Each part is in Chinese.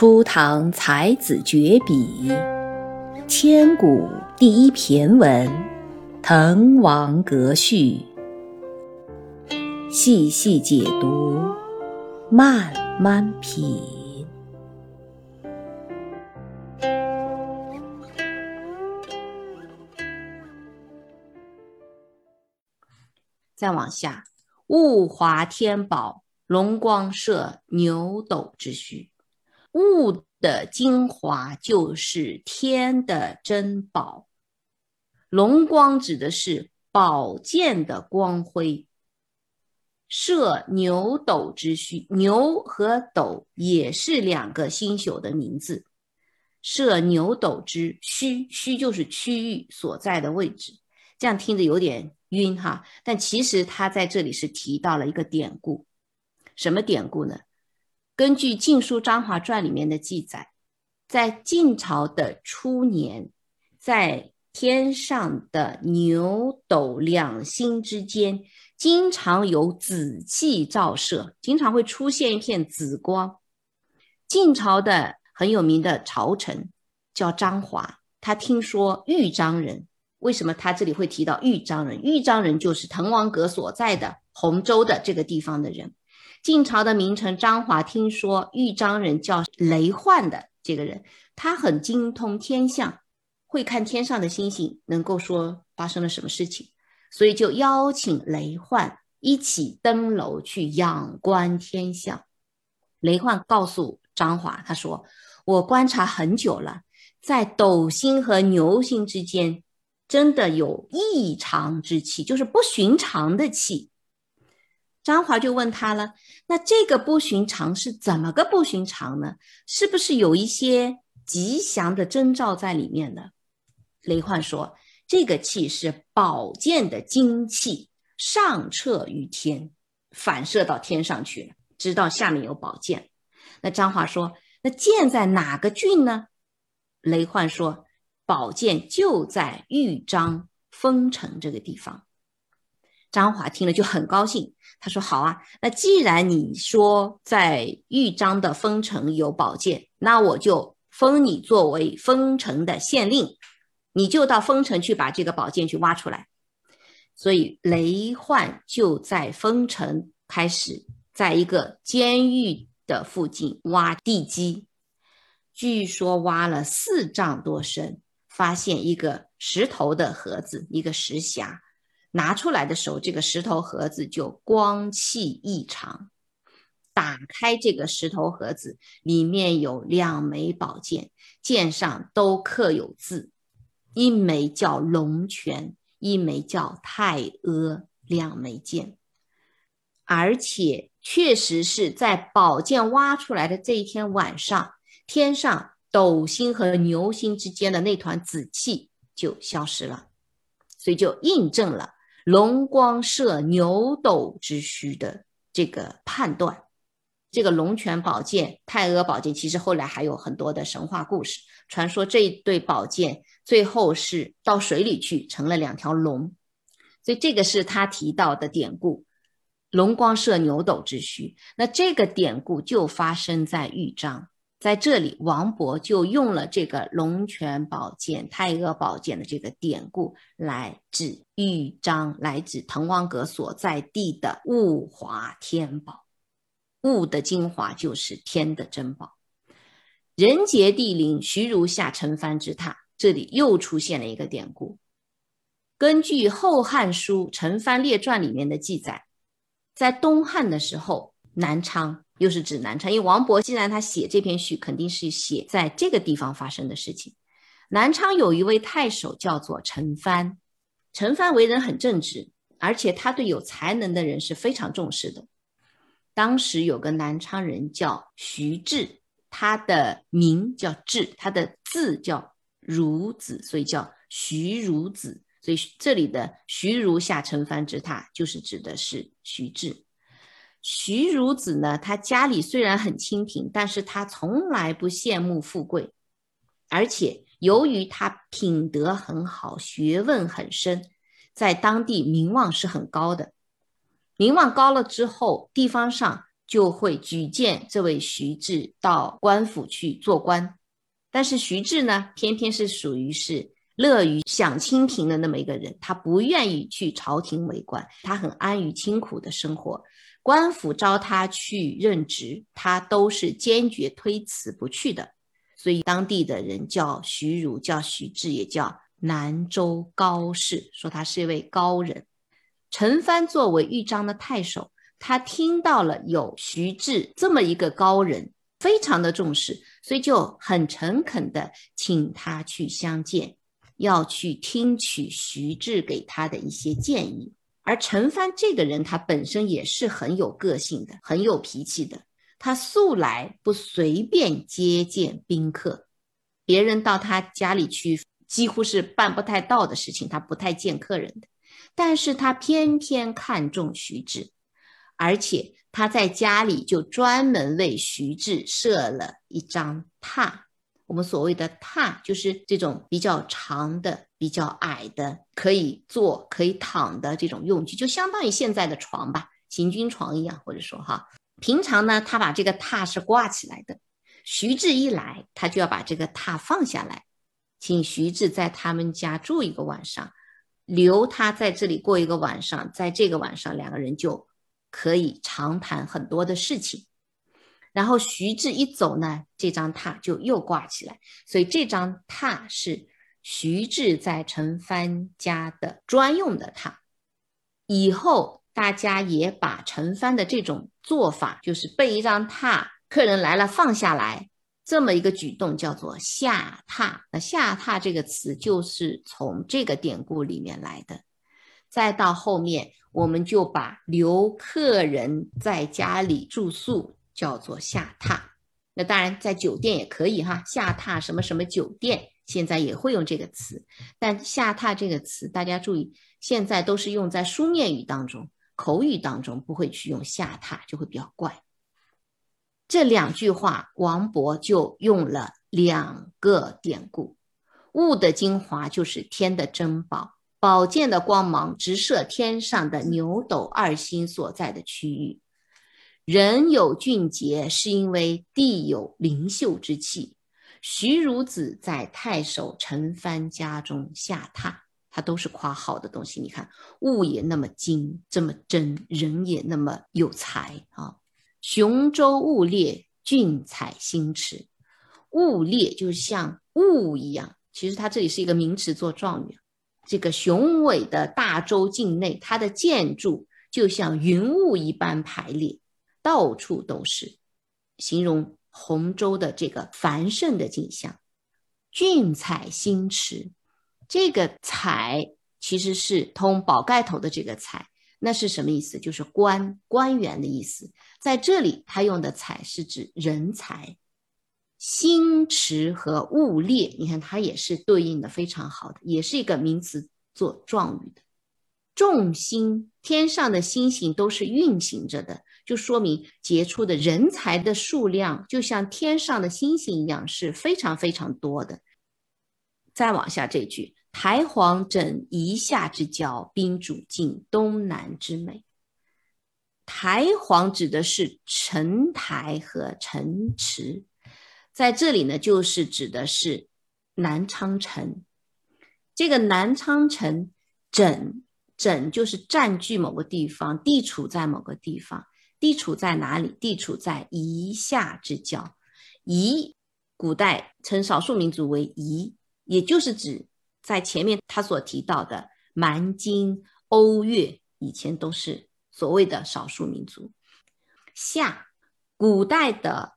初唐才子绝笔，千古第一骈文《滕王阁序》，细细解读，慢慢品。再往下，物华天宝，龙光射牛斗之虚。物的精华就是天的珍宝，龙光指的是宝剑的光辉。射牛斗之虚，牛和斗也是两个星宿的名字。射牛斗之虚，虚就是区域所在的位置，这样听着有点晕哈。但其实他在这里是提到了一个典故，什么典故呢？根据《晋书·张华传》里面的记载，在晋朝的初年，在天上的牛斗两星之间，经常有紫气照射，经常会出现一片紫光。晋朝的很有名的朝臣叫张华，他听说豫章人，为什么他这里会提到豫章人？豫章人就是滕王阁所在的洪州的这个地方的人。晋朝的名臣张华听说豫章人叫雷焕的这个人，他很精通天象，会看天上的星星，能够说发生了什么事情，所以就邀请雷焕一起登楼去仰观天象。雷焕告诉张华，他说：“我观察很久了，在斗星和牛星之间，真的有异常之气，就是不寻常的气。”张华就问他了：“那这个不寻常是怎么个不寻常呢？是不是有一些吉祥的征兆在里面呢？”雷焕说：“这个气是宝剑的精气上彻于天，反射到天上去了，知道下面有宝剑。”那张华说：“那剑在哪个郡呢？”雷焕说：“宝剑就在豫章丰城这个地方。”张华听了就很高兴，他说：“好啊，那既然你说在豫章的丰城有宝剑，那我就封你作为丰城的县令，你就到丰城去把这个宝剑去挖出来。”所以雷焕就在丰城开始，在一个监狱的附近挖地基，据说挖了四丈多深，发现一个石头的盒子，一个石匣。拿出来的时候，这个石头盒子就光气异常。打开这个石头盒子，里面有两枚宝剑，剑上都刻有字，一枚叫龙泉，一枚叫太阿，两枚剑。而且确实是在宝剑挖出来的这一天晚上，天上斗星和牛星之间的那团紫气就消失了，所以就印证了。龙光射牛斗之虚的这个判断，这个龙泉宝剑、太阿宝剑，其实后来还有很多的神话故事，传说这一对宝剑最后是到水里去成了两条龙，所以这个是他提到的典故，龙光射牛斗之虚。那这个典故就发生在豫章。在这里，王勃就用了这个龙泉宝剑、太阿宝剑的这个典故来指豫章，来指滕王阁所在地的物华天宝。物的精华就是天的珍宝。人杰地灵，徐如下陈蕃之榻。这里又出现了一个典故。根据《后汉书·陈蕃列传》里面的记载，在东汉的时候，南昌。又是指南昌，因为王勃既然他写这篇序，肯定是写在这个地方发生的事情。南昌有一位太守叫做陈蕃，陈蕃为人很正直，而且他对有才能的人是非常重视的。当时有个南昌人叫徐志，他的名叫志，他的字叫孺子，所以叫徐孺子。所以这里的徐孺下陈蕃之榻，就是指的是徐志。徐孺子呢，他家里虽然很清贫，但是他从来不羡慕富贵，而且由于他品德很好，学问很深，在当地名望是很高的。名望高了之后，地方上就会举荐这位徐志到官府去做官。但是徐志呢，偏偏是属于是乐于享清贫的那么一个人，他不愿意去朝廷为官，他很安于清苦的生活。官府招他去任职，他都是坚决推辞不去的。所以当地的人叫徐儒，叫徐志，也叫南州高士，说他是一位高人。陈蕃作为豫章的太守，他听到了有徐志这么一个高人，非常的重视，所以就很诚恳的请他去相见，要去听取徐志给他的一些建议。而陈蕃这个人，他本身也是很有个性的，很有脾气的。他素来不随便接见宾客，别人到他家里去，几乎是办不太到的事情，他不太见客人的。但是他偏偏看中徐志，而且他在家里就专门为徐志设了一张榻。我们所谓的榻，就是这种比较长的、比较矮的，可以坐、可以躺的这种用具，就相当于现在的床吧，行军床一样，或者说哈。平常呢，他把这个榻是挂起来的。徐志一来，他就要把这个榻放下来，请徐志在他们家住一个晚上，留他在这里过一个晚上，在这个晚上，两个人就可以长谈很多的事情。然后徐志一走呢，这张榻就又挂起来。所以这张榻是徐志在陈蕃家的专用的榻。以后大家也把陈蕃的这种做法，就是备一张榻，客人来了放下来这么一个举动，叫做下榻。那下榻这个词就是从这个典故里面来的。再到后面，我们就把留客人在家里住宿。叫做下榻，那当然在酒店也可以哈。下榻什么什么酒店，现在也会用这个词。但下榻这个词，大家注意，现在都是用在书面语当中，口语当中不会去用下榻，就会比较怪。这两句话，王勃就用了两个典故：物的精华就是天的珍宝，宝剑的光芒直射天上的牛斗二星所在的区域。人有俊杰，是因为地有灵秀之气。徐孺子在太守陈蕃家中下榻，他都是夸好的东西。你看，物也那么精，这么真，人也那么有才啊！雄州雾列，俊采星驰。雾列就是像雾一样，其实它这里是一个名词做状语。这个雄伟的大周境内，它的建筑就像云雾一般排列。到处都是，形容洪州的这个繁盛的景象。俊采星驰，这个采其实是通宝盖头的这个采，那是什么意思？就是官官员的意思。在这里，他用的采是指人才。星驰和物列，你看它也是对应的非常好的，也是一个名词做状语的。众星，天上的星星都是运行着的。就说明杰出的人才的数量，就像天上的星星一样，是非常非常多的。再往下这句“台隍枕夷夏之交，宾主尽东南之美”，台隍指的是陈台和陈池，在这里呢，就是指的是南昌城。这个南昌城枕枕就是占据某个地方，地处在某个地方。地处在哪里？地处在夷夏之交。夷，古代称少数民族为夷，也就是指在前面他所提到的蛮、荆、瓯、越，以前都是所谓的少数民族。夏，古代的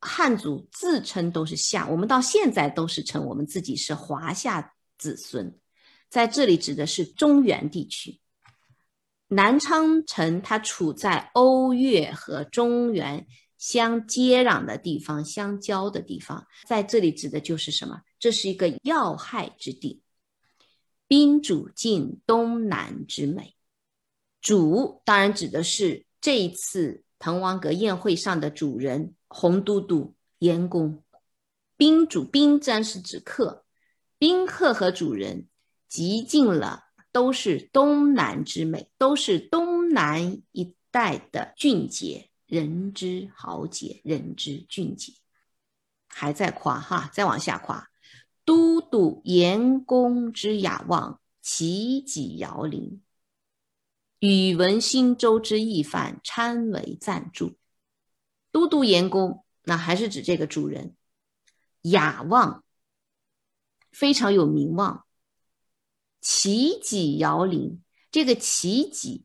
汉族自称都是夏，我们到现在都是称我们自己是华夏子孙，在这里指的是中原地区。南昌城它处在欧越和中原相接壤的地方，相交的地方，在这里指的就是什么？这是一个要害之地。宾主尽东南之美，主当然指的是这一次滕王阁宴会上的主人洪都督严公。宾主宾自然是指客，宾客和主人极尽了。都是东南之美，都是东南一带的俊杰。人之豪杰，人之俊杰。还在夸哈，再往下夸。都督严公之雅望，齐己遥临。宇文新州之义范，参为赞助。都督严公，那还是指这个主人。雅望，非常有名望。齐己摇铃，这个齐己，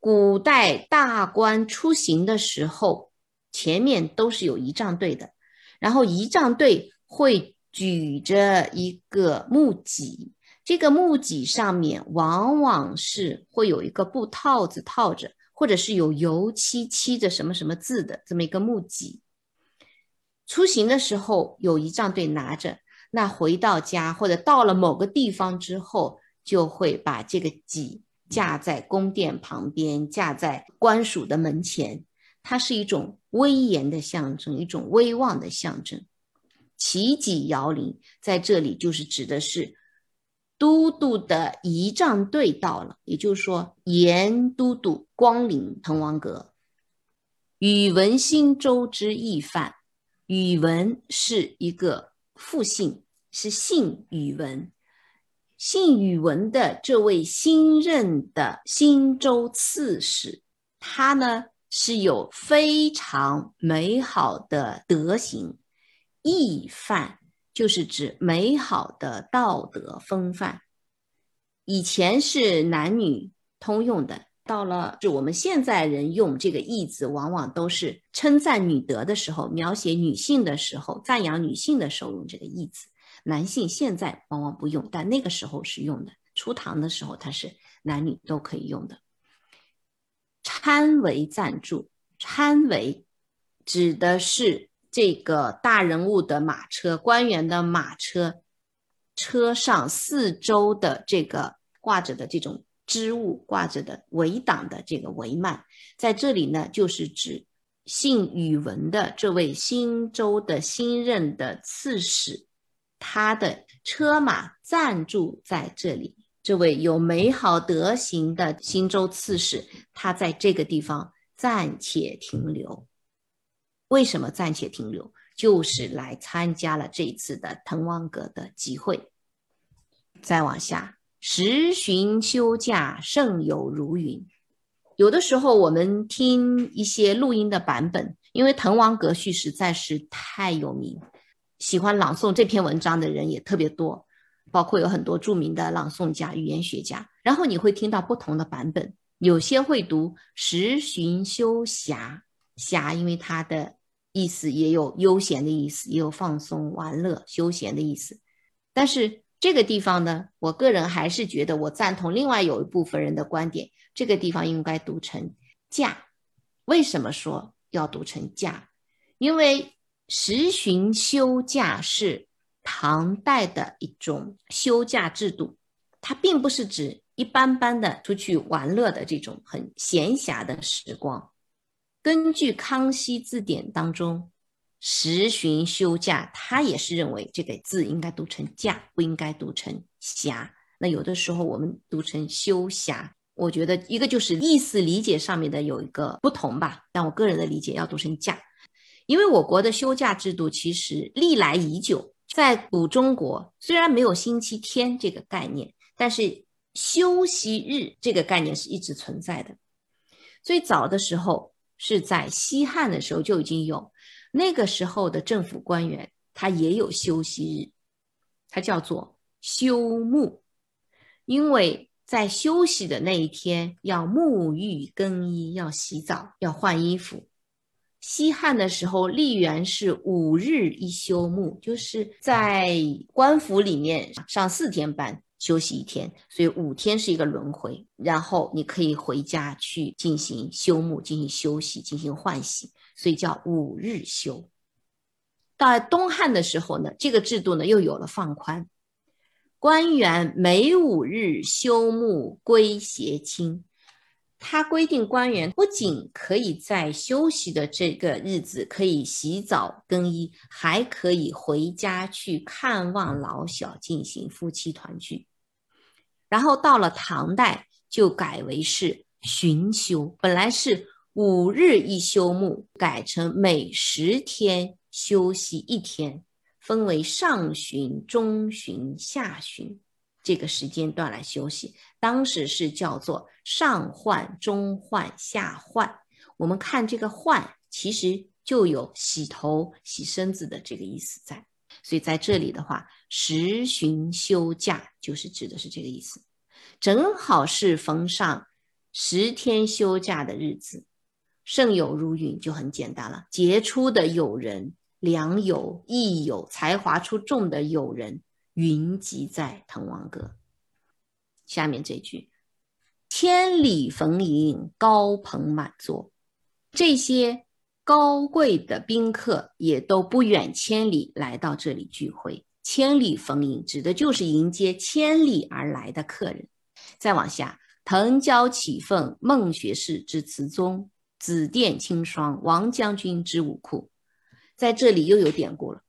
古代大官出行的时候，前面都是有仪仗队的，然后仪仗队会举着一个木戟。这个木戟上面往往是会有一个布套子套着，或者是有油漆漆着什么什么字的这么一个木戟。出行的时候有仪仗队拿着，那回到家或者到了某个地方之后，就会把这个戟架在宫殿旁边，架在官署的门前，它是一种威严的象征，一种威望的象征。旗戟遥陵在这里就是指的是。都督的仪仗队到了，也就是说，严都督光临滕王阁。宇文新州之义范，宇文是一个复姓，是姓宇文。姓宇文的这位新任的新州刺史，他呢是有非常美好的德行，义范。就是指美好的道德风范，以前是男女通用的，到了就我们现在人用这个“义”字，往往都是称赞女德的时候，描写女性的时候，赞扬女性的时候用这个“义”字。男性现在往往不用，但那个时候是用的。初唐的时候，它是男女都可以用的。参为赞助，参为指的是。这个大人物的马车，官员的马车，车上四周的这个挂着的这种织物，挂着的围挡的这个帷幔，在这里呢，就是指姓宇文的这位新州的新任的刺史，他的车马暂住在这里。这位有美好德行的新州刺史，他在这个地方暂且停留。为什么暂且停留？就是来参加了这次的滕王阁的集会。再往下，时旬休假，胜有如云。有的时候我们听一些录音的版本，因为《滕王阁序》实在是太有名，喜欢朗诵这篇文章的人也特别多，包括有很多著名的朗诵家、语言学家。然后你会听到不同的版本，有些会读“时寻休暇”。暇，因为它的意思也有悠闲的意思，也有放松、玩乐、休闲的意思。但是这个地方呢，我个人还是觉得我赞同另外有一部分人的观点，这个地方应该读成“假”。为什么说要读成“假”？因为十旬休假是唐代的一种休假制度，它并不是指一般般的出去玩乐的这种很闲暇的时光。根据《康熙字典》当中，“十旬休假”，他也是认为这个字应该读成“假”，不应该读成“暇”。那有的时候我们读成“休暇”，我觉得一个就是意思理解上面的有一个不同吧。但我个人的理解要读成“假”，因为我国的休假制度其实历来已久，在古中国虽然没有星期天这个概念，但是休息日这个概念是一直存在的。最早的时候。是在西汉的时候就已经有，那个时候的政府官员他也有休息日，它叫做休沐，因为在休息的那一天要沐浴更衣，要洗澡，要换衣服。西汉的时候历元是五日一休沐，就是在官府里面上四天班。休息一天，所以五天是一个轮回，然后你可以回家去进行休沐、进行休息、进行换洗，所以叫五日休。到东汉的时候呢，这个制度呢又有了放宽，官员每五日休沐归斜亲。他规定官员不仅可以在休息的这个日子可以洗澡更衣，还可以回家去看望老小，进行夫妻团聚。然后到了唐代，就改为是旬休，本来是五日一休沐，改成每十天休息一天，分为上旬、中旬、下旬这个时间段来休息。当时是叫做上换、中换、下换。我们看这个换，其实就有洗头、洗身子的这个意思在。所以在这里的话，十旬休假就是指的是这个意思，正好是逢上十天休假的日子。胜友如云就很简单了，杰出的友人、良友、益友、才华出众的友人云集在滕王阁。下面这句：千里逢迎，高朋满座。这些高贵的宾客也都不远千里来到这里聚会。千里逢迎指的就是迎接千里而来的客人。再往下，腾蛟起凤，孟学士之词宗。紫殿清霜，王将军之武库，在这里又有典故了。